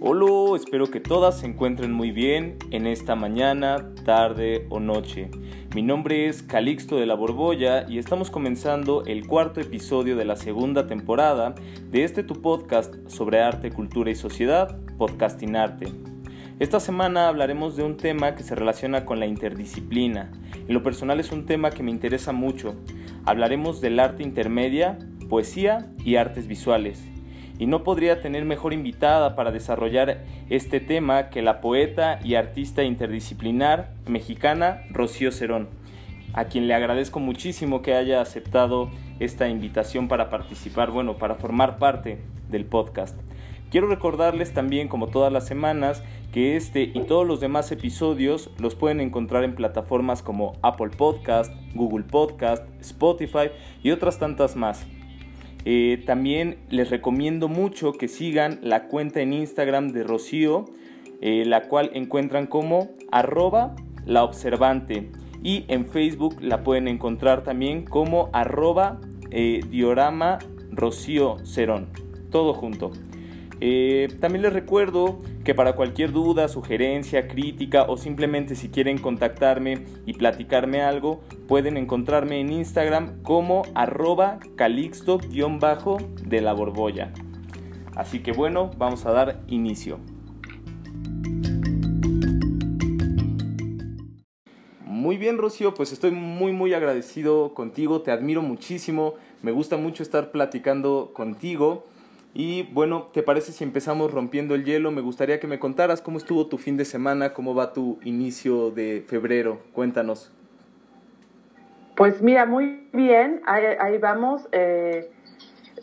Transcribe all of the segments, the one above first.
Hola, espero que todas se encuentren muy bien en esta mañana, tarde o noche. Mi nombre es Calixto de la Borbolla y estamos comenzando el cuarto episodio de la segunda temporada de este tu podcast sobre arte, cultura y sociedad, Podcasting Arte. Esta semana hablaremos de un tema que se relaciona con la interdisciplina. En lo personal es un tema que me interesa mucho. Hablaremos del arte intermedia, poesía y artes visuales y no podría tener mejor invitada para desarrollar este tema que la poeta y artista interdisciplinar mexicana Rocío Cerón, a quien le agradezco muchísimo que haya aceptado esta invitación para participar, bueno, para formar parte del podcast. Quiero recordarles también, como todas las semanas, que este y todos los demás episodios los pueden encontrar en plataformas como Apple Podcast, Google Podcast, Spotify y otras tantas más. Eh, también les recomiendo mucho que sigan la cuenta en Instagram de Rocío, eh, la cual encuentran como arroba la observante. Y en Facebook la pueden encontrar también como arroba eh, diorama Rocío Cerón. Todo junto. Eh, también les recuerdo que para cualquier duda, sugerencia, crítica o simplemente si quieren contactarme y platicarme algo, pueden encontrarme en Instagram como arroba calixto-de la borbolla. Así que bueno, vamos a dar inicio. Muy bien, Rocío, pues estoy muy muy agradecido contigo, te admiro muchísimo, me gusta mucho estar platicando contigo. Y bueno, ¿te parece si empezamos rompiendo el hielo? Me gustaría que me contaras cómo estuvo tu fin de semana, cómo va tu inicio de febrero. Cuéntanos. Pues mira, muy bien, ahí, vamos. Eh,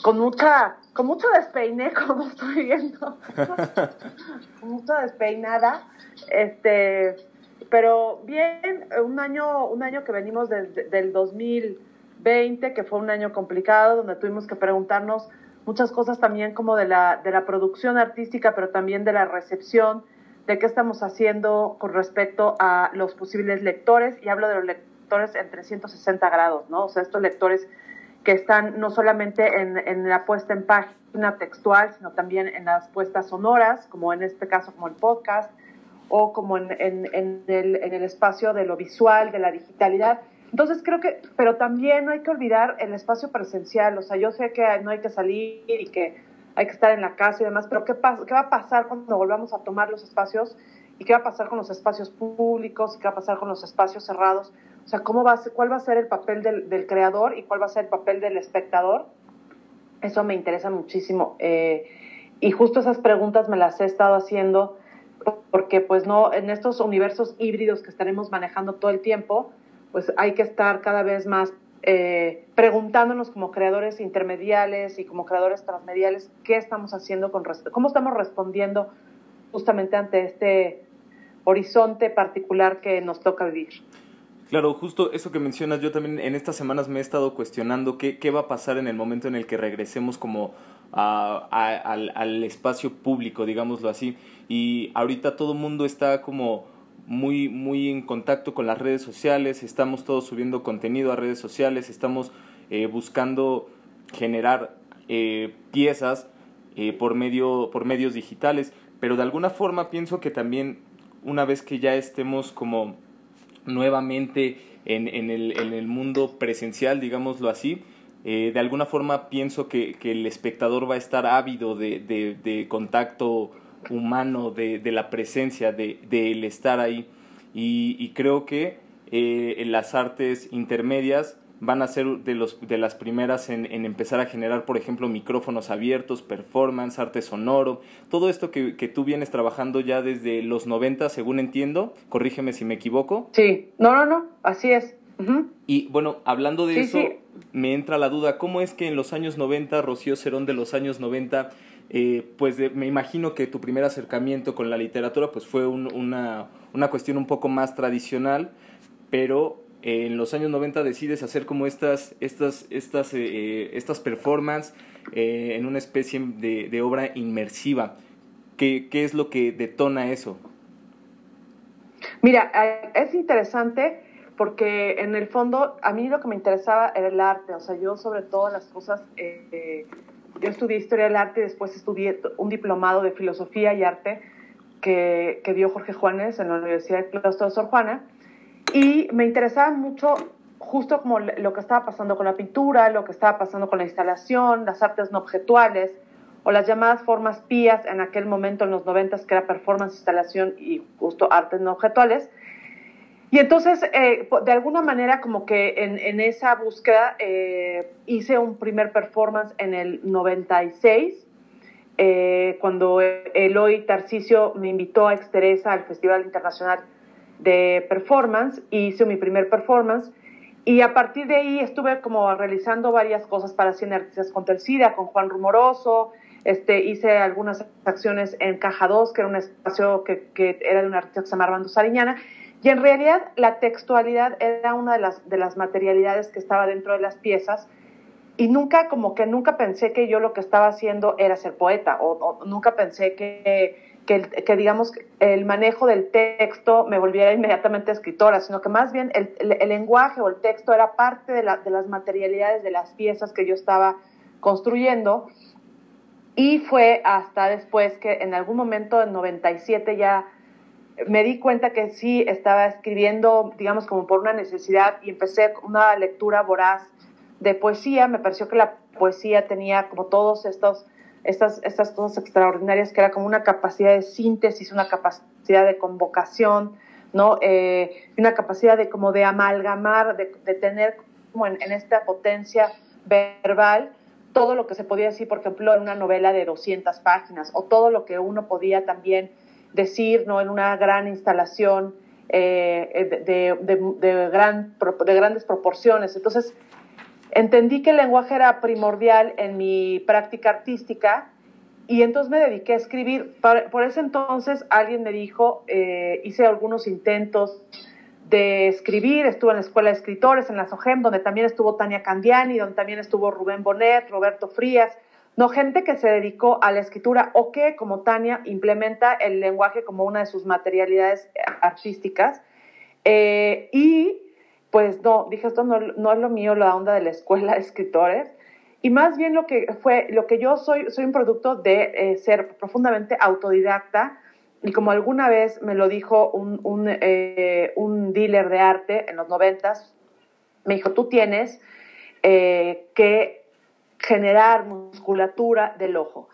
con mucha, con mucho despeine, como estoy viendo. con mucha despeinada. Este, pero bien, un año, un año que venimos desde del 2020, que fue un año complicado, donde tuvimos que preguntarnos muchas cosas también como de la, de la producción artística, pero también de la recepción, de qué estamos haciendo con respecto a los posibles lectores, y hablo de los lectores en 360 grados, ¿no? O sea, estos lectores que están no solamente en, en la puesta en página textual, sino también en las puestas sonoras, como en este caso como el podcast, o como en, en, en, el, en el espacio de lo visual, de la digitalidad. Entonces creo que, pero también no hay que olvidar el espacio presencial, o sea, yo sé que no hay que salir y que hay que estar en la casa y demás, pero ¿qué, qué va a pasar cuando volvamos a tomar los espacios? ¿Y qué va a pasar con los espacios públicos? ¿Y qué va a pasar con los espacios cerrados? O sea, ¿cómo va a ¿cuál va a ser el papel del, del creador y cuál va a ser el papel del espectador? Eso me interesa muchísimo. Eh, y justo esas preguntas me las he estado haciendo porque pues no, en estos universos híbridos que estaremos manejando todo el tiempo, pues hay que estar cada vez más eh, preguntándonos como creadores intermediales y como creadores transmediales qué estamos haciendo con cómo estamos respondiendo justamente ante este horizonte particular que nos toca vivir. Claro, justo eso que mencionas, yo también en estas semanas me he estado cuestionando qué, qué va a pasar en el momento en el que regresemos como al, al, espacio público, digámoslo así. Y ahorita todo el mundo está como muy, muy en contacto con las redes sociales, estamos todos subiendo contenido a redes sociales, estamos eh, buscando generar eh, piezas eh, por, medio, por medios digitales, pero de alguna forma pienso que también una vez que ya estemos como nuevamente en, en, el, en el mundo presencial, digámoslo así, de alguna forma pienso que, que, el espectador va a estar ávido de, de, de contacto humano, de, de la presencia, de, el estar ahí. Y, y creo que eh, las artes intermedias van a ser de, los, de las primeras en, en, empezar a generar, por ejemplo, micrófonos abiertos, performance, arte sonoro, todo esto que, que tú vienes trabajando ya desde los 90, según entiendo, corrígeme si me equivoco. Sí, no, no, no, así es. Y bueno, hablando de eso, me entra la duda, ¿cómo es que en los años 90, Rocío Cerón de los años 90, eh, pues me imagino que tu primer acercamiento con la literatura pues fue una, una, cuestión un poco más tradicional, pero eh, en los años 90 decides hacer como estas, estas, estas, eh, estas performances en una especie de, de obra inmersiva. ¿Qué, ¿Qué es lo que detona eso? Mira, es interesante porque en el fondo a mí lo que me interesaba era el arte, o sea, yo sobre todo las cosas yo estudié Historia del Arte después estudié un diplomado de Filosofía y Arte que, que dio Jorge Juanes en la Universidad de Claustro de Sor Juana. Y me interesaba mucho justo como lo que estaba pasando con la pintura, lo que estaba pasando con la instalación, las artes no objetuales, o las llamadas formas pías en aquel momento en los noventas, que era performance, instalación y justo artes no objetuales. Y entonces, eh, de alguna manera, como que en, esa búsqueda eh, hice un primer performance en el 96, eh, cuando Eloy Tarcisio me invitó a Exteresa al Festival Internacional de Performance, hice mi primer performance. Y a partir de ahí estuve como realizando varias cosas para Cien Artistas contra el con Juan Rumoroso, este, hice algunas acciones en Caja 2, que era un espacio que, que era de un artista que se llama Armando Sariñana, y en realidad la textualidad era una de las, de las materialidades que estaba dentro de las piezas, y nunca, como que nunca pensé que yo lo que estaba haciendo era ser poeta, o, nunca pensé que, que, que, digamos, el manejo del texto me volviera inmediatamente escritora, sino que más bien el, el, lenguaje o el texto era parte de, la, de las materialidades de las piezas que yo estaba construyendo. Y fue hasta después que en algún momento en 97 ya me di cuenta que sí estaba escribiendo, digamos, como por una necesidad y empecé una lectura voraz de poesía. Me pareció que la poesía tenía como todos estos estas, estas cosas extraordinarias, que era como una capacidad de síntesis, una capacidad de convocación, ¿no? Eh, una capacidad de como de amalgamar, de, de tener como en, en, esta potencia verbal todo lo que se podía decir, por ejemplo, en una novela de 200 páginas, o todo lo que uno podía también decir ¿no? en una gran instalación eh, de, de, de grandes proporciones. Entonces, entendí que el lenguaje era primordial en mi práctica artística y entonces me dediqué a escribir. Por, ese entonces alguien me dijo, eh, hice algunos intentos de escribir, estuve en la Escuela de Escritores, en la SOGEM, donde también estuvo Tania Candiani, donde también estuvo Rubén Bonet, Roberto Frías, no gente que se dedicó a la escritura o que, como Tania, implementa el lenguaje como una de sus materialidades artísticas. Eh, y pues no, dije, esto no, no, es lo mío, la onda de la Escuela de Escritores. Y más bien lo que fue, lo que yo soy, soy un producto de eh, ser profundamente autodidacta, y como alguna vez me lo dijo un, un, eh, un dealer de arte en los noventas, me dijo, tú tienes eh, que generar musculatura del ojo.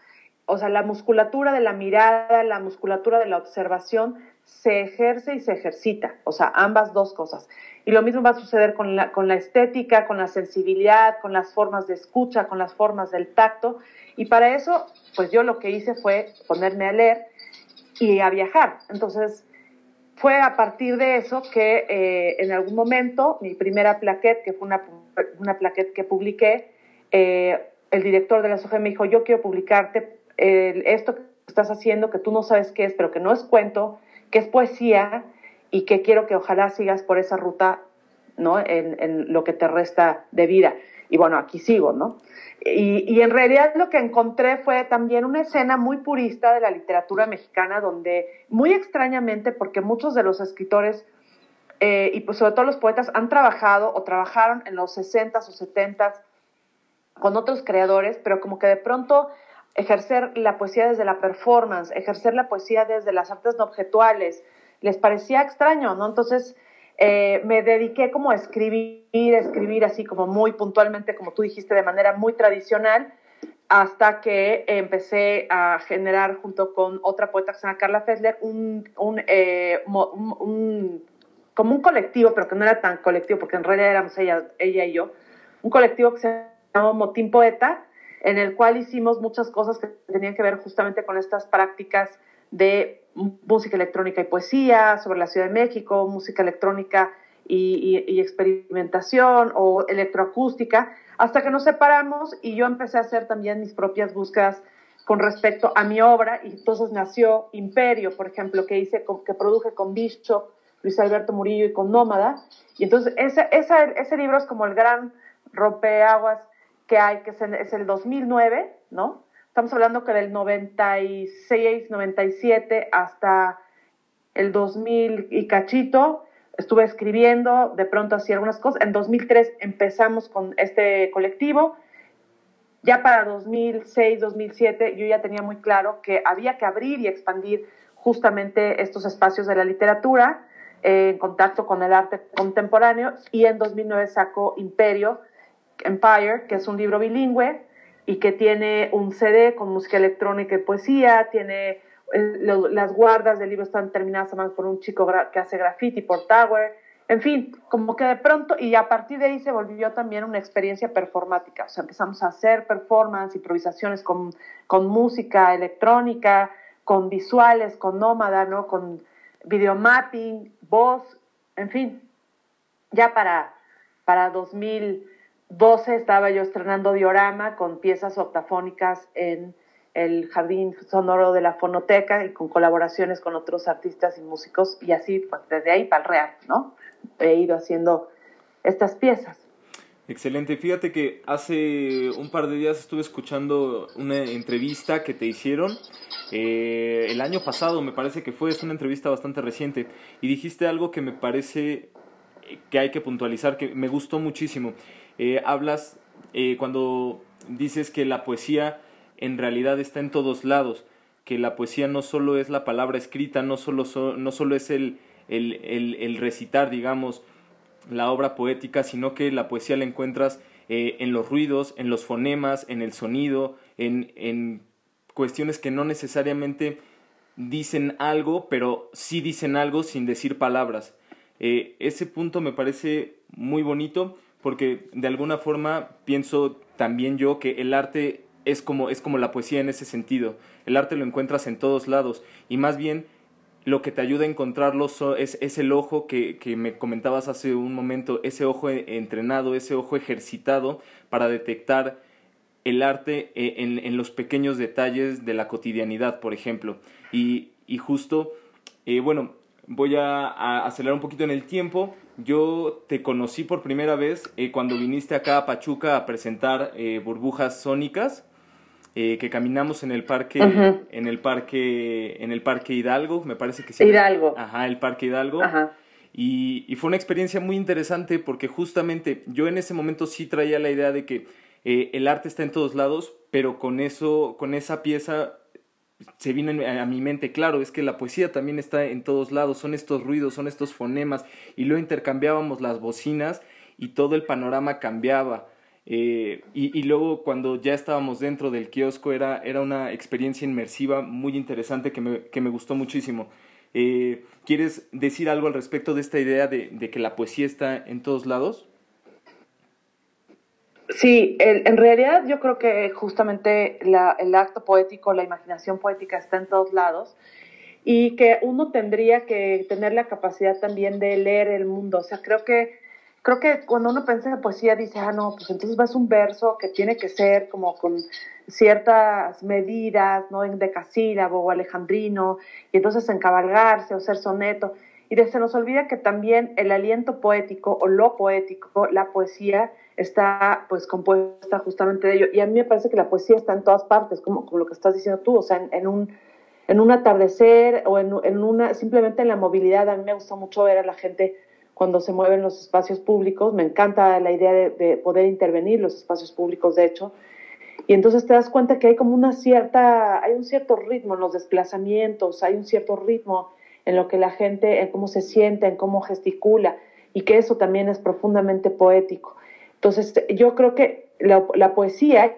O sea, la musculatura de la mirada, la musculatura de la observación se ejerce y se ejercita. O sea, ambas dos cosas. Y lo mismo va a suceder con la, con la estética, con la sensibilidad, con las formas de escucha, con las formas del tacto. Y para eso, pues yo lo que hice fue ponerme a leer y a viajar. Entonces, fue a partir de eso que eh, en algún momento mi primera plaquette, que fue una, una que publiqué, eh, el director de la SOGE me dijo, yo quiero publicarte esto que estás haciendo, que tú no sabes qué es, pero que no es cuento, que es poesía y que quiero que ojalá sigas por esa ruta, ¿no? En, lo que te resta de vida. Y bueno, aquí sigo, ¿no? Y, en realidad lo que encontré fue también una escena muy purista de la literatura mexicana, donde muy extrañamente, porque muchos de los escritores eh, y pues sobre todo los poetas han trabajado o trabajaron en los 60s o 70s con otros creadores, pero como que de pronto ejercer la poesía desde la performance, ejercer la poesía desde las artes no objetuales, les parecía extraño, ¿no? Entonces, eh, me dediqué como a escribir, escribir así como muy puntualmente, como tú dijiste, de manera muy tradicional, hasta que empecé a generar junto con otra poeta que se llama Carla Fessler un, eh, un, un, como un colectivo, pero que no era tan colectivo, porque en realidad éramos ella, ella y yo, un colectivo que se llamó Motín Poeta, en el cual hicimos muchas cosas que tenían que ver justamente con estas prácticas de música electrónica y poesía, sobre la Ciudad de México, música electrónica y, experimentación o electroacústica, hasta que nos separamos y yo empecé a hacer también mis propias búsquedas con respecto a mi obra y entonces nació Imperio, por ejemplo, que hice, que produje con Bishop, Luis Alberto Murillo y con Nómada. Y entonces ese, ese libro es como el gran rompeaguas que hay, que es, el 2009, ¿no? Estamos hablando que del 96, 97 hasta el 2000 y cachito, estuve escribiendo, de pronto hacía algunas cosas. En 2003 empezamos con este colectivo ya para 2006, 2007, yo ya tenía muy claro que había que abrir y expandir justamente estos espacios de la literatura eh, en contacto con el arte contemporáneo y en 2009 sacó Imperio, Empire, que es un libro bilingüe y que tiene un CD con música electrónica y poesía, tiene las guardas del libro están terminadas además por un chico que hace graffiti por Tower, en fin, como que de pronto, y a partir de ahí se volvió también una experiencia performática, o sea, empezamos a hacer performance, improvisaciones con, con música electrónica, con visuales, con nómada, ¿no? Con videomapping, voz, en fin, ya para, para 2012 estaba yo estrenando diorama con piezas octafónicas en el Jardín Sonoro de la Fonoteca y con colaboraciones con otros artistas y músicos y así pues desde ahí para el real, ¿no? He ido haciendo estas piezas. Excelente. Fíjate que hace un par de días estuve escuchando una entrevista que te hicieron. Eh, el año pasado me parece que fue, es una entrevista bastante reciente. Y dijiste algo que me parece que hay que puntualizar, que me gustó muchísimo. Eh, hablas eh, cuando dices que la poesía en realidad está en todos lados, que la poesía no solo es la palabra escrita, no solo, no solo es el, el, el, recitar, digamos, la obra poética, sino que la poesía la encuentras eh, en los ruidos, en los fonemas, en el sonido, en, en cuestiones que no necesariamente dicen algo, pero sí dicen algo sin decir palabras. Ese punto me parece muy bonito porque de alguna forma pienso también yo que el arte es como, es como la poesía en ese sentido. El arte lo encuentras en todos lados y más bien lo que te ayuda a encontrarlo es, es, el ojo que, que, me comentabas hace un momento, ese ojo e, entrenado, ese ojo ejercitado para detectar el arte eh, en, en los pequeños detalles de la cotidianidad, por ejemplo. Y, y justo, eh, bueno, voy a, acelerar un poquito en el tiempo. Yo te conocí por primera vez eh, cuando viniste acá a Pachuca a presentar burbujas sónicas eh, que caminamos en el parque, en el parque, en el parque Hidalgo, me parece que sí. Hidalgo. Ajá, el parque Hidalgo. Ajá. Y, y, fue una experiencia muy interesante porque justamente yo en ese momento sí traía la idea de que eh, el arte está en todos lados, pero con eso, con esa pieza se vino a mi mente, claro, es que la poesía también está en todos lados, son estos ruidos, son estos fonemas, y luego intercambiábamos las bocinas y todo el panorama cambiaba. Eh, y, luego cuando ya estábamos dentro del kiosco era, era una experiencia inmersiva muy interesante que me, que me gustó muchísimo. Eh, ¿Quieres decir algo al respecto de esta idea de, de que la poesía está en todos lados? Sí, en realidad yo creo que justamente la, el acto poético, la imaginación poética está en todos lados y que uno tendría que tener la capacidad también de leer el mundo. O sea, creo que creo que cuando uno piensa en poesía dice, ah, no, pues entonces vas un verso que tiene que ser como con ciertas medidas, ¿no? En decasílabo o alejandrino, y entonces encabalgarse o ser soneto. Y se nos olvida que también el aliento poético o lo poético, la poesía, está pues compuesta justamente de ello. Y a mí me parece que la poesía está en todas partes, como, como lo que estás diciendo tú, o sea, en, un, en un atardecer o en, en, una, simplemente en la movilidad. A mí me gusta mucho ver a la gente cuando se mueven los espacios públicos. Me encanta la idea de, poder intervenir los espacios públicos, de hecho. Y entonces te das cuenta que hay como una cierta, hay un cierto ritmo en los desplazamientos, hay un cierto ritmo en lo que la gente, en cómo se siente, en cómo gesticula, y que eso también es profundamente poético. Entonces, yo creo que la, la poesía,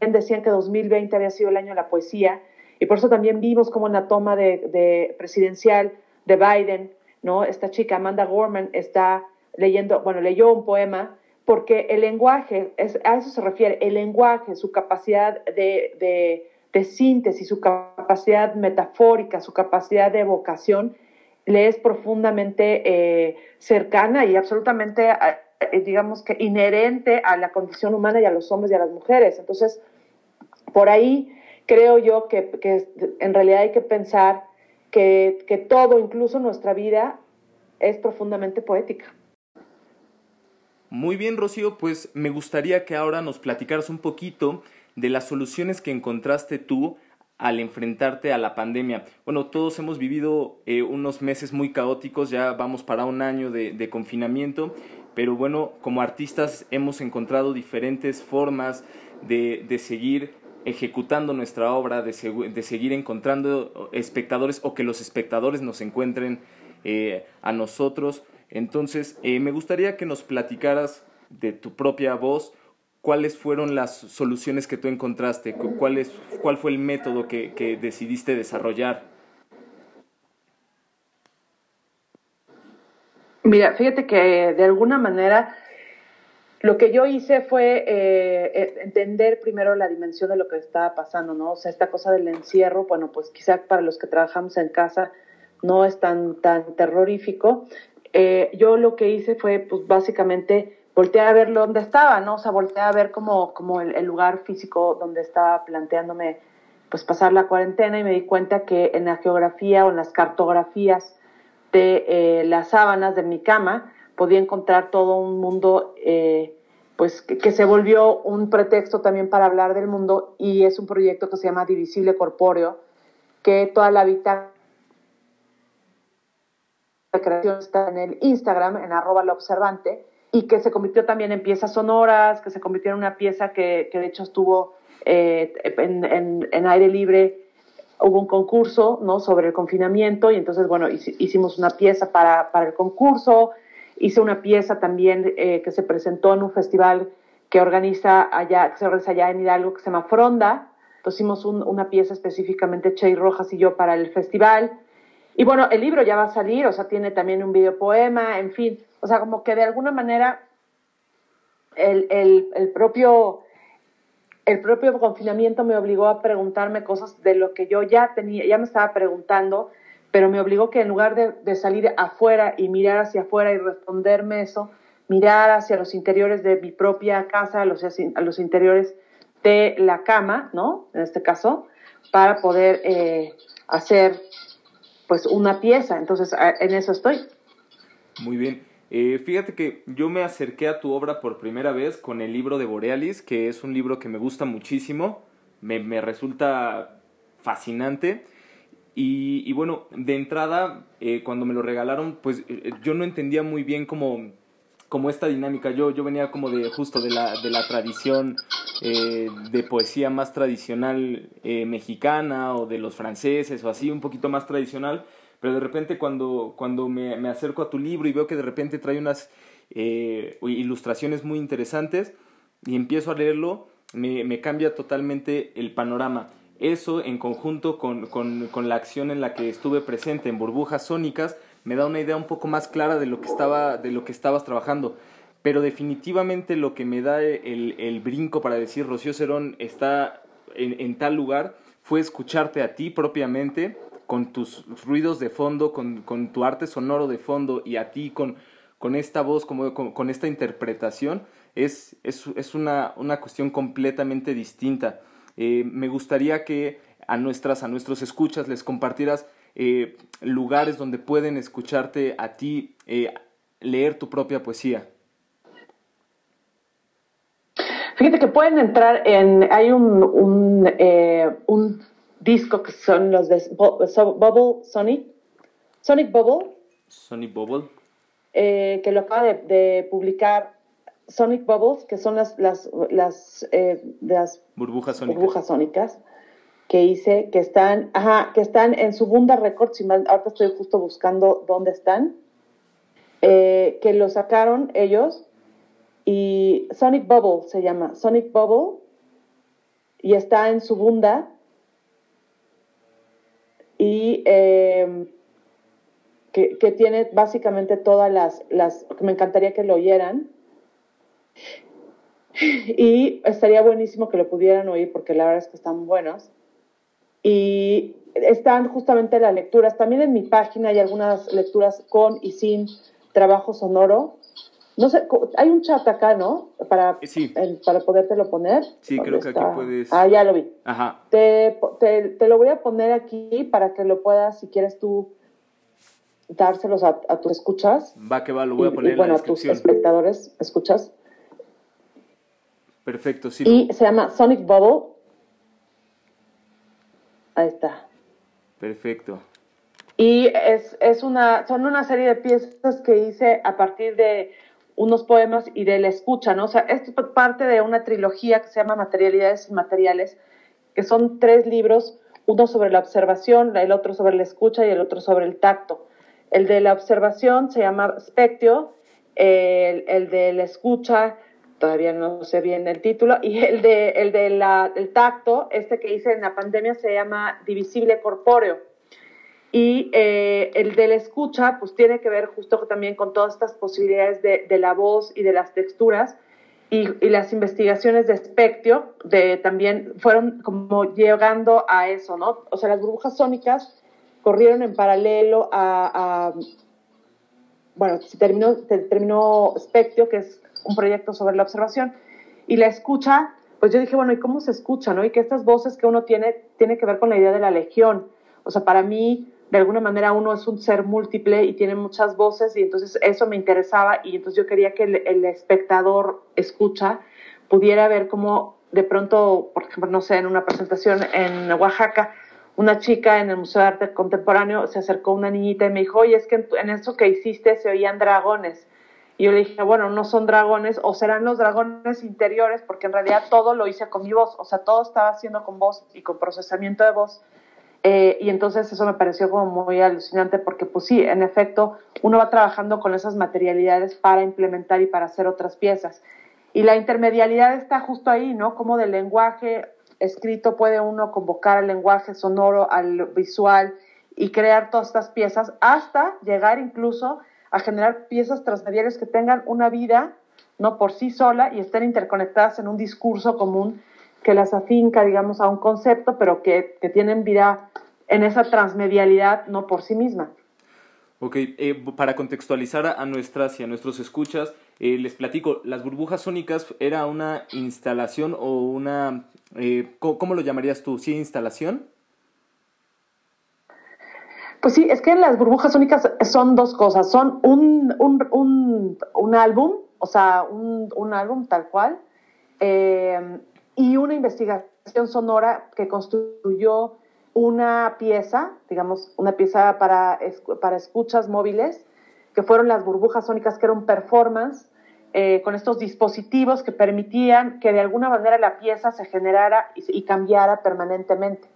decían que 2020 había sido el año de la poesía, y por eso también vimos como en la toma de, de presidencial de Biden, ¿no? Esta chica, Amanda Gorman, está leyendo, bueno, leyó un poema porque el lenguaje, es, a eso se refiere, el lenguaje, su capacidad de, de, de, síntesis, su capacidad metafórica, su capacidad de evocación, le es profundamente eh, cercana y absolutamente, eh, digamos que inherente a la condición humana y a los hombres y a las mujeres. Entonces, por ahí creo yo que, que en realidad hay que pensar que, todo, incluso nuestra vida, es profundamente poética. Muy bien, Rocío, pues me gustaría que ahora nos platicaras un poquito de las soluciones que encontraste tú al enfrentarte a la pandemia? Bueno, todos hemos vivido eh, unos meses muy caóticos, ya vamos para un año de, confinamiento, pero bueno, como artistas hemos encontrado diferentes formas de, de seguir ejecutando nuestra obra, de, de, seguir encontrando espectadores o que los espectadores nos encuentren eh, a nosotros. Entonces, eh, me gustaría que nos platicaras de tu propia voz cuáles fueron las soluciones que tú encontraste, cuál, cuál fue el método que, que decidiste desarrollar. Mira, fíjate que de alguna manera lo que yo hice fue eh, eh, entender primero la dimensión de lo que estaba pasando, ¿no? O sea, esta cosa del encierro, bueno, pues quizá para los que trabajamos en casa no es tan, tan terrorífico. Eh, yo lo que hice fue, pues básicamente, voltear a ver dónde estaba, ¿no? O sea, voltear a ver como, como el, lugar físico donde estaba planteándome, pues, pasar la cuarentena y me di cuenta que en la geografía o en las cartografías de las sábanas de mi cama podía encontrar todo un mundo eh, pues que, se volvió un pretexto también para hablar del mundo y es un proyecto que se llama Divisible Corpóreo, que toda la vida de creación está en el Instagram, en arroba la observante, y que se convirtió también en piezas sonoras, que se convirtió en una pieza que, que de hecho estuvo eh, en, en, aire libre, hubo un concurso ¿no? sobre el confinamiento y entonces, bueno, hicimos una pieza para, para el concurso, Hice una pieza también eh, que se presentó en un festival que organiza allá, que se organiza allá en Hidalgo, que se llama Fronda. Entonces hicimos una pieza específicamente, Chey Rojas y yo, para el festival. Y bueno, el libro ya va a salir, o sea, tiene también un videopoema, en fin. O sea, como que de alguna manera el, el, el propio el propio confinamiento me obligó a preguntarme cosas de lo que yo ya tenía, ya me estaba preguntando pero me obligó que en lugar de, salir afuera y mirar hacia afuera y responderme eso, mirar hacia los interiores de mi propia casa, a los, interiores de la cama, ¿no? En este caso, para poder eh, hacer pues una pieza. Entonces, en eso estoy. Muy bien. Eh, fíjate que yo me acerqué a tu obra por primera vez con el libro de Borealis, que es un libro que me gusta muchísimo, me, me resulta fascinante y, bueno, de entrada, eh, cuando me lo regalaron, pues eh, yo no entendía muy bien cómo, como esta dinámica. Yo, yo venía como de justo de la, de la tradición eh, de poesía más tradicional mexicana o de los franceses o así, un poquito más tradicional. Pero de repente cuando, cuando me, me acerco a tu libro y veo que de repente trae unas ilustraciones muy interesantes y empiezo a leerlo, me, me cambia totalmente el panorama. Eso en conjunto con, con, la acción en la que estuve presente en burbujas sónicas me da una idea un poco más clara de lo que, estaba, de lo que estabas trabajando. Pero definitivamente lo que me da el, el brinco para decir Rocío Cerón está en, en, tal lugar fue escucharte a ti propiamente, con tus ruidos de fondo, con, con tu arte sonoro de fondo y a ti con, con esta voz, como, con, esta interpretación. Es, es, es una, una cuestión completamente distinta. Eh, me gustaría que a nuestras, a nuestros escuchas les compartieras eh, lugares donde pueden escucharte a ti eh, leer tu propia poesía. Fíjate que pueden entrar en, hay un, un, un disco que son los de Bubble Sonic, Sonic Bubble. Sonic Bubble. que lo acaba de, de publicar Sonic Bubbles, que son las, las, las, eh, las burbujas, sónicas. burbujas sónicas que hice, que están, ajá, que están en su Bunda Records, ahorita estoy justo buscando dónde están, eh, que lo sacaron ellos, y Sonic Bubble se llama, Sonic Bubble, y está en su Bunda, y eh, que, que, tiene básicamente todas las, las, me encantaría que lo oyeran, y estaría buenísimo que lo pudieran oír porque la verdad es que están buenos. Y están justamente las lecturas. También en mi página hay algunas lecturas con y sin trabajo sonoro. No sé, hay un chat acá, ¿no? Para, sí. para podértelo poner. Sí, creo que aquí puedes. Ah, ya lo vi. Ajá. Te, te, te, lo voy a poner aquí para que lo puedas, si quieres tú, dárselos a, tus escuchas. Va que va, lo voy a poner y, bueno, a tus espectadores, escuchas. Perfecto, sí. Y se llama Sonic Bubble. Ahí está. Perfecto. Y es, es una, son una serie de piezas que hice a partir de unos poemas y de la escucha, ¿no? O sea, esto es parte de una trilogía que se llama Materialidades Inmateriales, que son tres libros, uno sobre la observación, el otro sobre la escucha y el otro sobre el tacto. El de la observación se llama Spectio, el, el de la escucha, todavía no sé bien el título, y el de, el de la, el tacto, este que hice en la pandemia, se llama Divisible Corpóreo. Y eh, el de la escucha, pues tiene que ver justo también con todas estas posibilidades de, de la voz y de las texturas. Y, y, las investigaciones de Spectio de, también fueron como llegando a eso, ¿no? O sea, las burbujas sónicas corrieron en paralelo a, a bueno, terminó, terminó Spectio, que es un proyecto sobre la observación, y la escucha, pues yo dije, bueno, ¿y cómo se escucha, no? Y que estas voces que uno tiene, tiene que ver con la idea de la legión. O sea, para mí, de alguna manera, uno es un ser múltiple y tiene muchas voces, y entonces eso me interesaba, y entonces yo quería que el, espectador escucha pudiera ver cómo de pronto, por ejemplo, no sé, en una presentación en Oaxaca, una chica en el Museo de Arte Contemporáneo se acercó a una niñita y me dijo, oye, es que en eso que hiciste se oían dragones. Y yo le dije, bueno, no son dragones, o serán los dragones interiores, porque en realidad todo lo hice con mi voz, o sea, todo estaba haciendo con voz y con procesamiento de voz. Eh, y entonces eso me pareció como muy alucinante, porque pues sí, en efecto, uno va trabajando con esas materialidades para implementar y para hacer otras piezas. Y la intermedialidad está justo ahí, ¿no? Como del lenguaje escrito puede uno convocar al lenguaje sonoro, al visual y crear todas estas piezas hasta llegar incluso a generar piezas transmediales que tengan una vida no por sí sola y estén interconectadas en un discurso común que las afinca, digamos, a un concepto, pero que, que tienen vida en esa transmedialidad no por sí misma. Ok, eh, para contextualizar a nuestras y a nuestros escuchas, eh, les platico, las burbujas sónicas era una instalación o una, eh, ¿cómo, lo llamarías tú? ¿Sí instalación? Pues sí, es que las burbujas sónicas son dos cosas, son un, un, un, un álbum, o sea, un, un álbum tal cual, y una investigación sonora que construyó una pieza, digamos, una pieza para, para escuchas móviles, que fueron las burbujas sónicas, que era un performance eh, con estos dispositivos que permitían que de alguna manera la pieza se generara y, y cambiara permanentemente.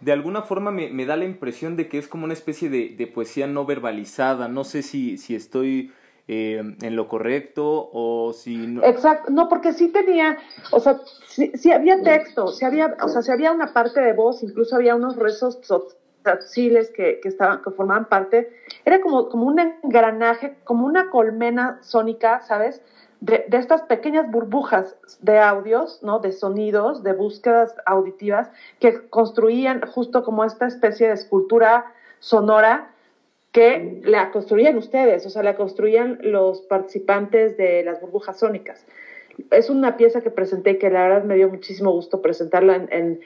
De alguna forma me, me, da la impresión de que es como una especie de, de poesía no verbalizada. No sé si, si estoy eh, en lo correcto o si no. Exacto, no, porque sí tenía, o sea, sí, sí había texto, sí había, o sea, sí había una parte de voz, incluso había unos rezos taxiles que, que, estaban, que formaban parte, era como, como un engranaje, como una colmena sónica, ¿sabes? De, de, estas pequeñas burbujas de audios, ¿no? De sonidos, de búsquedas auditivas que construían justo como esta especie de escultura sonora que la construían ustedes, o sea, la construían los participantes de las burbujas sónicas. Es una pieza que presenté que la verdad me dio muchísimo gusto presentarla en, en,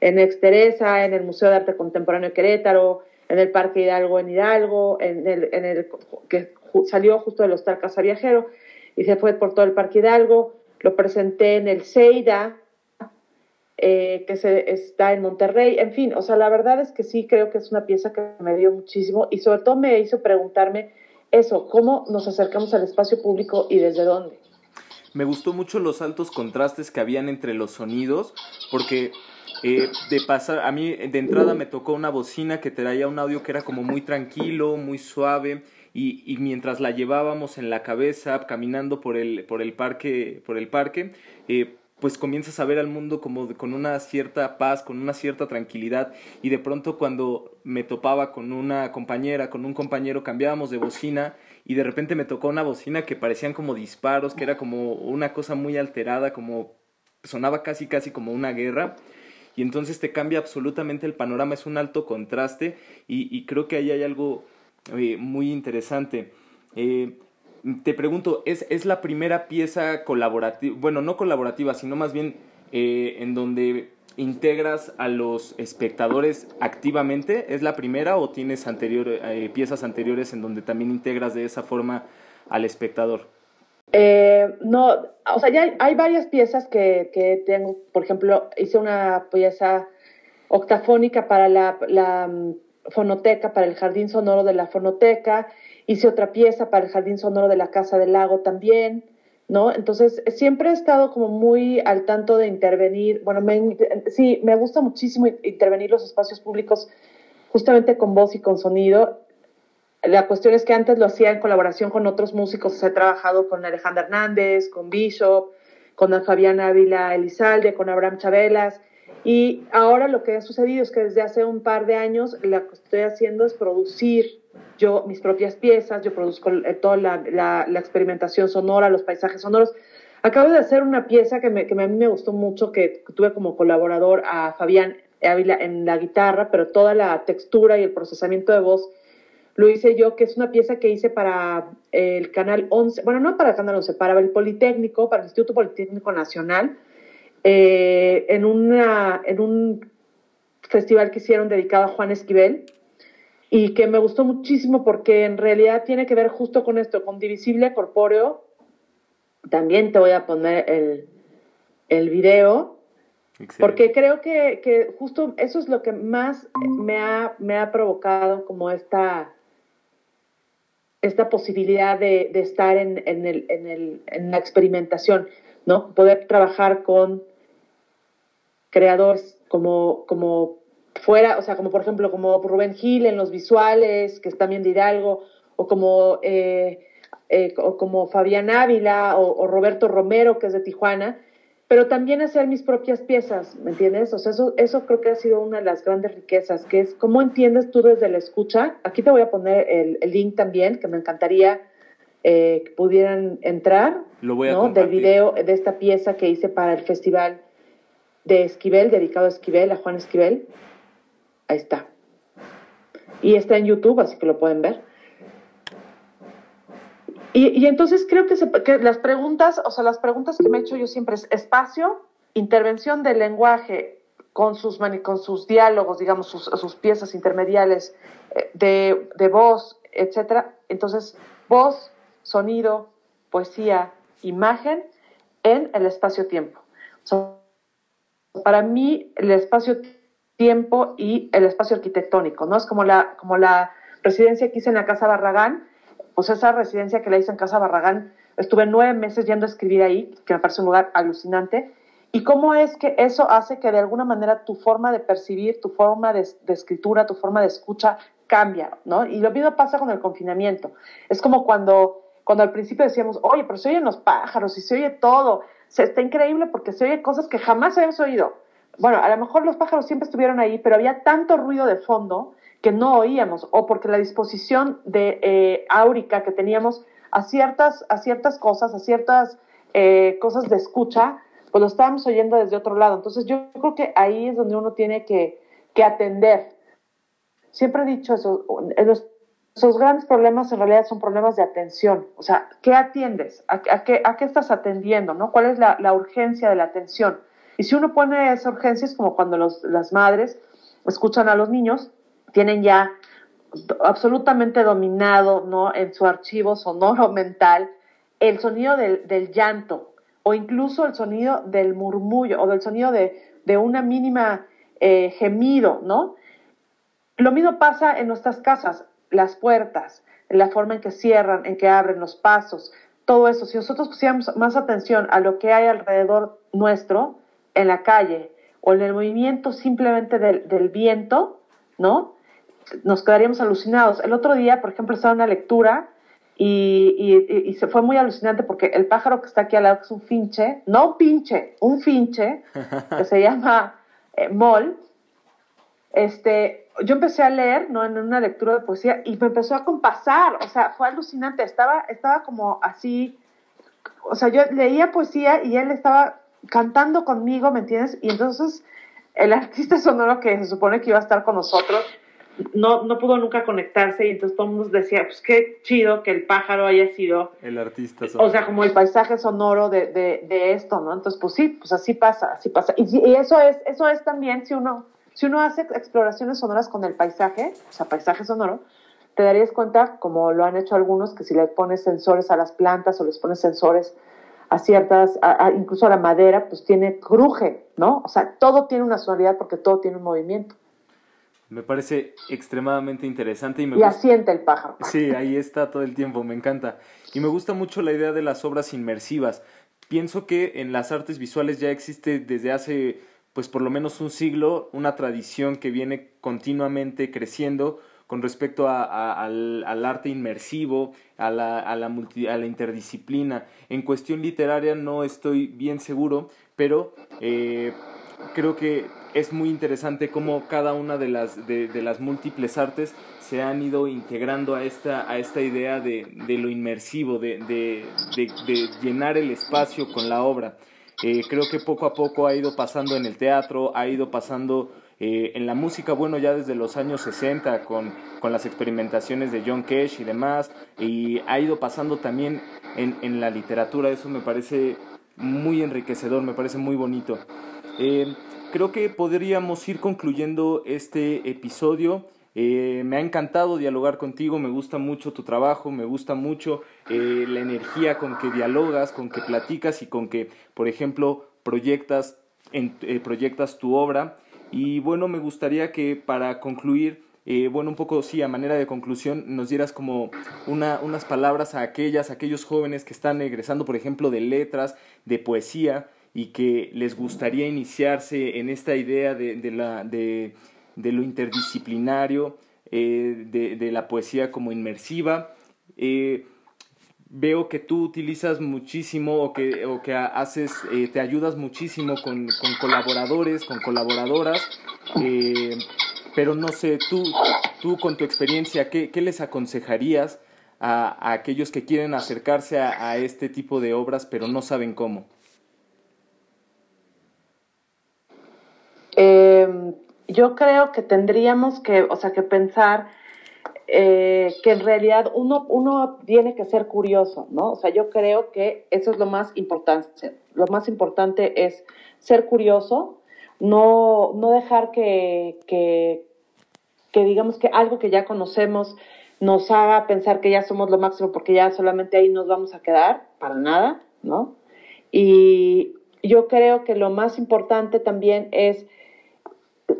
en Exteresa, en el Museo de Arte Contemporáneo de Querétaro, en el Parque Hidalgo en Hidalgo, en el, que salió justo del Hostal Casa Viajero y se fue por todo el Parque Hidalgo. Lo presenté en el Seida, eh, que se, está en Monterrey, en fin, o sea, la verdad es que sí creo que es una pieza que me dio muchísimo y sobre todo me hizo preguntarme eso, cómo nos acercamos al espacio público y desde dónde. Me gustó mucho los altos contrastes que habían entre los sonidos, porque eh, de pasar, a mí de entrada me tocó una bocina que traía un audio que era como muy tranquilo, muy suave, y, y mientras la llevábamos en la cabeza, caminando por el, por el parque, por el parque eh, pues comienzas a ver al mundo como con una cierta paz, con una cierta tranquilidad y de pronto cuando me topaba con una compañera, con un compañero, cambiábamos de bocina y de repente me tocó una bocina que parecían como disparos, que era como una cosa muy alterada, como sonaba casi casi como una guerra y entonces te cambia absolutamente el panorama, es un alto contraste y, y creo que ahí hay algo eh, muy interesante. Eh, te pregunto, ¿es, ¿es la primera pieza colaborativa, bueno, no colaborativa, sino más bien eh, en donde integras a los espectadores activamente? ¿Es la primera o tienes anterior, eh, piezas anteriores en donde también integras de esa forma al espectador? Eh, no, o sea, ya hay, varias piezas que, que, tengo, por ejemplo, hice una pieza octafónica para la, fonoteca, para el jardín sonoro de la fonoteca, hice otra pieza para el jardín sonoro de la Casa del Lago también, ¿no? Entonces, siempre he estado como muy al tanto de intervenir, bueno, me, sí, me gusta muchísimo intervenir los espacios públicos justamente con voz y con sonido. La cuestión es que antes lo hacía en colaboración con otros músicos, he trabajado con Alejandra Hernández, con Bishop, con Fabián Ávila Elizalde, con Abraham Chabelas, y ahora lo que ha sucedido es que desde hace un par de años lo que estoy haciendo es producir yo mis propias piezas, yo produzco toda la, experimentación sonora, los paisajes sonoros. Acabo de hacer una pieza que, me, que a mí me gustó mucho, que tuve como colaborador a Fabián Ávila en la guitarra, pero toda la textura y el procesamiento de voz lo hice yo, que es una pieza que hice para el Canal 11, bueno, no para el Canal 11, para el Politécnico, para el Instituto Politécnico Nacional, eh, en, una, en un festival que hicieron dedicado a Juan Esquivel y que me gustó muchísimo porque en realidad tiene que ver justo con esto, con divisible corpóreo. También te voy a poner el, el video, porque creo que, que, justo eso es lo que más me ha, me ha provocado como esta, esta posibilidad de, de estar en, en, el, en, el, en la experimentación, ¿no? Poder trabajar con creadores como, como fuera, o sea, como por ejemplo, como Rubén Gil en los visuales, que es también de Hidalgo, o como, eh, eh, o como Fabián Ávila o, Roberto Romero, que es de Tijuana, pero también hacer mis propias piezas, ¿me entiendes? O sea, eso, eso creo que ha sido una de las grandes riquezas, que es cómo entiendes tú desde la escucha. Aquí te voy a poner el, link también, que me encantaría eh, que pudieran entrar, Lo voy a ¿no? Del video de esta pieza que hice para el festival de Esquivel, dedicado a Esquivel, a Juan Esquivel. Ahí está. Y está en YouTube, así que lo pueden ver. Y, entonces creo que, las preguntas, o sea, las preguntas que me he hecho yo siempre es espacio, intervención del lenguaje con sus, con sus diálogos, digamos, sus, sus piezas intermediales eh, de, de voz, etcétera. Entonces, voz, sonido, poesía, imagen en el espacio-tiempo para mí el espacio-tiempo y el espacio arquitectónico, ¿no? Es como la, como la residencia que hice en la Casa Barragán, pues esa residencia que la hice en Casa Barragán, estuve nueve meses yendo a escribir ahí, que me parece un lugar alucinante, y cómo es que eso hace que de alguna manera tu forma de percibir, tu forma de, de escritura, tu forma de escucha cambia, ¿no? Y lo mismo pasa con el confinamiento. Es como cuando, cuando al principio decíamos, oye, pero se oyen los pájaros y se oye todo, se, está increíble porque se oye cosas que jamás habíamos oído. Bueno, a lo mejor los pájaros siempre estuvieron ahí, pero había tanto ruido de fondo que no oíamos, o porque la disposición de eh, áurica que teníamos a ciertas, a ciertas cosas, a ciertas eh, cosas de escucha, pues lo estábamos oyendo desde otro lado. Entonces yo creo que ahí es donde uno tiene que, que atender. Siempre he dicho eso, los esos grandes problemas en realidad son problemas de atención. O sea, ¿qué atiendes? ¿A, qué, estás atendiendo? ¿no? ¿Cuál es la, urgencia de la atención? Y si uno pone esa urgencia es como cuando las madres escuchan a los niños, tienen ya absolutamente dominado ¿no? en su archivo sonoro mental el sonido del, del llanto o incluso el sonido del murmullo o del sonido de, de una mínima eh, gemido, ¿no? Lo mismo pasa en nuestras casas las puertas, la forma en que cierran, en que abren los pasos, todo eso. Si nosotros pusiéramos más atención a lo que hay alrededor nuestro, en la calle, o en el movimiento simplemente del, viento, ¿no? Nos quedaríamos alucinados. El otro día, por ejemplo, estaba en una lectura y, se fue muy alucinante porque el pájaro que está aquí al lado, que es un finche, no un pinche, un finche, que se llama eh, mol, este, yo empecé a leer, ¿no? En una lectura de poesía y me empezó a compasar, o sea, fue alucinante, estaba, estaba como así, o sea, yo leía poesía y él estaba cantando conmigo, ¿me entiendes? Y entonces el artista sonoro que se supone que iba a estar con nosotros, no, no pudo nunca conectarse y entonces todo el mundo decía, pues qué chido que el pájaro haya sido... El artista sonoro. O sea, como el paisaje sonoro de, de, de esto, ¿no? Entonces, pues sí, pues así pasa, así pasa. Y, y eso, es, eso es también si uno si uno hace exploraciones sonoras con el paisaje, o sea, paisaje sonoro, te darías cuenta, como lo han hecho algunos, que si le pones sensores a las plantas o les pones sensores a ciertas, incluso a la madera, pues tiene cruje, ¿no? O sea, todo tiene una sonoridad porque todo tiene un movimiento. Me parece extremadamente interesante y me y asienta el pájaro. Sí, ahí está todo el tiempo, me encanta. Y me gusta mucho la idea de las obras inmersivas. Pienso que en las artes visuales ya existe desde hace, pues por lo menos un siglo, una tradición que viene continuamente creciendo con respecto a, al, arte inmersivo, a la, a, la a la interdisciplina. En cuestión literaria no estoy bien seguro, pero eh, creo que es muy interesante cómo cada una de las, de, las múltiples artes se han ido integrando a esta, a esta idea de, lo inmersivo, de, de, llenar el espacio con la obra. Eh, creo que poco a poco ha ido pasando en el teatro, ha ido pasando eh, en la música, bueno, ya desde los años 60 con, con, las experimentaciones de John Cash y demás, y ha ido pasando también en, en la literatura, eso me parece muy enriquecedor, me parece muy bonito. Eh, creo que podríamos ir concluyendo este episodio. Eh, me ha encantado dialogar contigo, me gusta mucho tu trabajo, me gusta mucho eh, la energía con que dialogas, con que platicas y con que, por ejemplo, proyectas, en, eh, proyectas tu obra. Y bueno, me gustaría que para concluir, bueno, un poco sí, a manera de conclusión, nos dieras como una, unas palabras a aquellas, aquellos jóvenes que están egresando, por ejemplo, de letras, de poesía, y que les gustaría iniciarse en esta idea de, de, la, de, de lo interdisciplinario, eh, de, la poesía como inmersiva. Eh, veo que tú utilizas muchísimo o que, o que haces, eh, te ayudas muchísimo con, con colaboradores, con colaboradoras, pero no sé, tú, tú con tu experiencia, ¿qué, qué les aconsejarías a, aquellos que quieren acercarse a, a este tipo de obras pero no saben cómo? Eh, yo creo que tendríamos que, o sea, que pensar eh, que en realidad uno, uno tiene que ser curioso, ¿no? O sea, yo creo que eso es lo más importante. Lo más importante es ser curioso, no, no dejar que, que, que digamos que algo que ya conocemos nos haga pensar que ya somos lo máximo porque ya solamente ahí nos vamos a quedar, para nada, ¿no? Y yo creo que lo más importante también es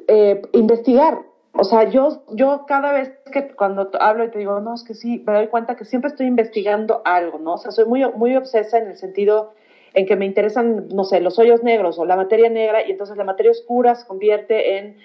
eh, investigar. O sea, yo, yo cada vez que cuando hablo y te digo, no, es que sí, me doy cuenta que siempre estoy investigando algo, ¿no? O sea, soy muy, muy obsesa en el sentido en que me interesan, no sé, los hoyos negros o la materia negra y entonces la materia oscura se convierte en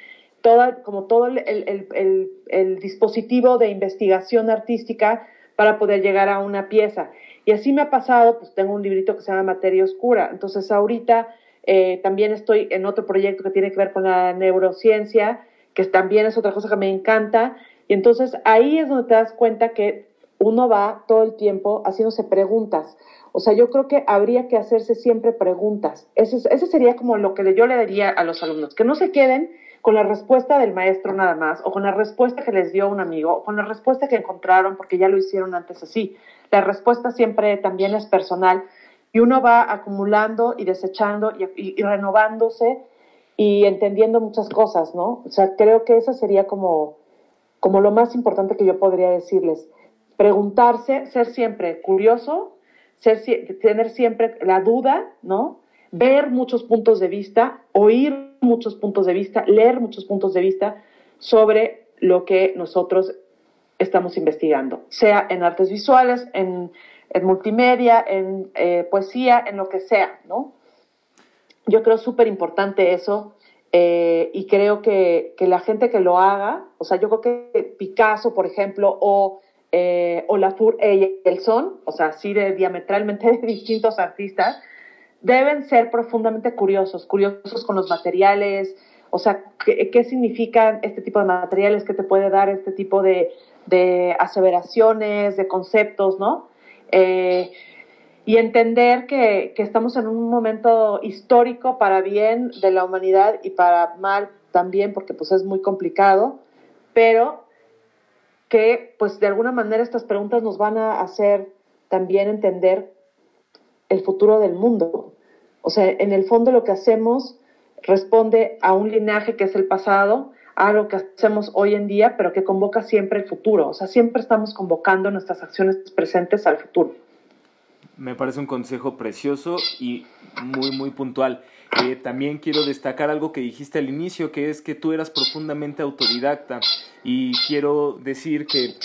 toda, como todo el, el, el, el dispositivo de investigación artística para poder llegar a una pieza. Y así me ha pasado, pues tengo un librito que se llama Materia Oscura. Entonces ahorita eh, también estoy en otro proyecto que tiene que ver con la neurociencia, que también es otra cosa que me encanta. Y entonces ahí es donde te das cuenta que uno va todo el tiempo haciéndose preguntas. O sea, yo creo que habría que hacerse siempre preguntas. Ese, ese sería como lo que yo le diría a los alumnos, que no se queden con la respuesta del maestro nada más, o con la respuesta que les dio un amigo, o con la respuesta que encontraron porque ya lo hicieron antes así. La respuesta siempre también es personal, y uno va acumulando y desechando y, renovándose y entendiendo muchas cosas, ¿no? O sea, creo que eso sería como, como lo más importante que yo podría decirles. Preguntarse, ser siempre curioso, ser, tener siempre la duda, ¿no? Ver muchos puntos de vista, oír muchos puntos de vista, leer muchos puntos de vista sobre lo que nosotros estamos investigando, sea en artes visuales, en en multimedia, en eh, poesía, en lo que sea, ¿no? Yo creo súper importante eso eh, y creo que, que, la gente que lo haga, o sea, yo creo que Picasso, por ejemplo, o eh, Olafur Eyelson, o sea, así de diametralmente distintos artistas, deben ser profundamente curiosos, curiosos con los materiales, o sea, ¿qué, qué significan este tipo de materiales, qué te puede dar este tipo de, de aseveraciones, de conceptos, ¿no? Eh, y entender que, que, estamos en un momento histórico para bien de la humanidad y para mal también, porque pues es muy complicado, pero que pues de alguna manera estas preguntas nos van a hacer también entender el futuro del mundo. O sea, en el fondo lo que hacemos responde a un linaje que es el pasado, a lo que hacemos hoy en día, pero que convoca siempre el futuro. O sea, siempre estamos convocando nuestras acciones presentes al futuro. Me parece un consejo precioso y muy, muy puntual. Eh, también quiero destacar algo que dijiste al inicio, que es que tú eras profundamente autodidacta y quiero decir que,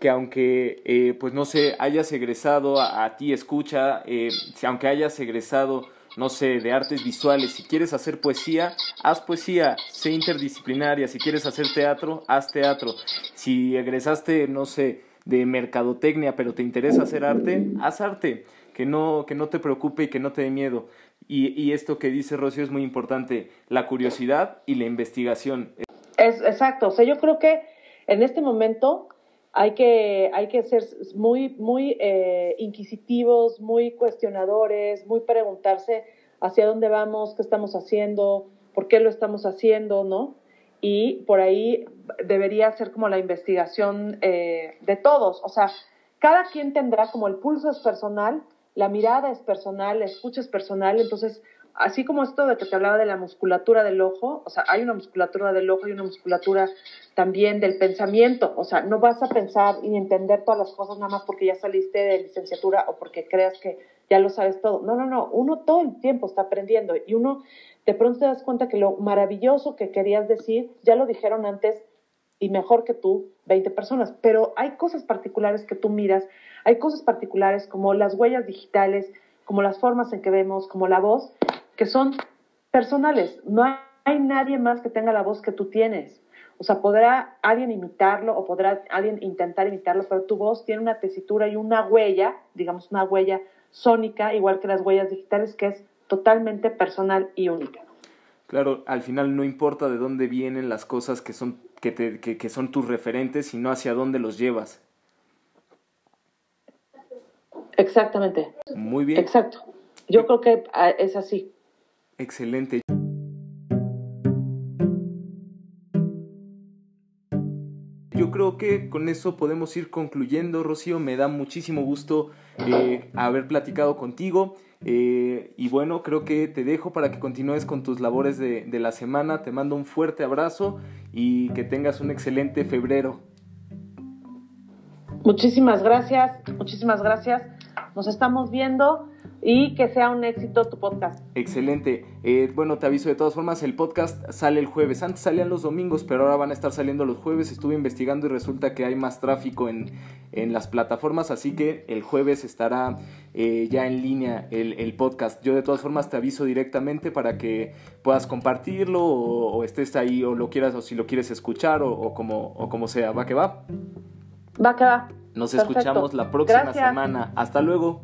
que aunque, eh, pues no sé, hayas egresado a, ti, escucha, eh, aunque hayas egresado no sé, de artes visuales, si quieres hacer poesía, haz poesía, sé interdisciplinaria, si quieres hacer teatro, haz teatro, si egresaste, no sé, de mercadotecnia, pero te interesa hacer arte, haz arte, que no, que no te preocupe y que no te dé miedo. Y, y esto que dice Rocío es muy importante, la curiosidad y la investigación. Es, exacto, o sea, yo creo que en este momento hay que, hay que ser muy, muy eh, inquisitivos, muy cuestionadores, muy preguntarse hacia dónde vamos, qué estamos haciendo, por qué lo estamos haciendo, ¿no? Y por ahí debería ser como la investigación eh, de todos. O sea, cada quien tendrá como el pulso es personal, la mirada es personal, la escucha es personal, entonces así como esto de que te hablaba de la musculatura del ojo, o sea, hay una musculatura del ojo y una musculatura también del pensamiento, o sea, no vas a pensar y entender todas las cosas nada más porque ya saliste de licenciatura o porque creas que ya lo sabes todo. No, no, no, uno todo el tiempo está aprendiendo y uno de pronto te das cuenta que lo maravilloso que querías decir ya lo dijeron antes y mejor que tú 20 personas, pero hay cosas particulares que tú miras, hay cosas particulares como las huellas digitales, como las formas en que vemos, como la voz, que son personales. No hay nadie más que tenga la voz que tú tienes. O sea, podrá alguien imitarlo o podrá alguien intentar imitarlo, pero tu voz tiene una tesitura y una huella, digamos una huella sónica, igual que las huellas digitales, que es totalmente personal y única. Claro, al final no importa de dónde vienen las cosas que son, que, te, que, que son tus referentes, sino hacia dónde los llevas. Exactamente. Muy bien. Exacto. Yo creo que ah, es así. Excelente. Yo creo que con eso podemos ir concluyendo, Rocío. Me da muchísimo gusto eh, haber platicado contigo. Eh, y bueno, creo que te dejo para que continúes con tus labores de, de la semana. Te mando un fuerte abrazo y que tengas un excelente febrero. Muchísimas gracias, muchísimas gracias. Nos estamos viendo y que sea un éxito tu podcast. Excelente. Eh, bueno, te aviso de todas formas, el podcast sale el jueves. Antes salían los domingos, pero ahora van a estar saliendo los jueves. Estuve investigando y resulta que hay más tráfico en, en las plataformas, así que el jueves estará eh, ya en línea el, podcast. Yo de todas formas te aviso directamente para que puedas compartirlo o, estés ahí o lo quieras o si lo quieres escuchar o, como, o como sea. ¿Va que va? Va que va. Nos escuchamos la próxima semana. Hasta luego.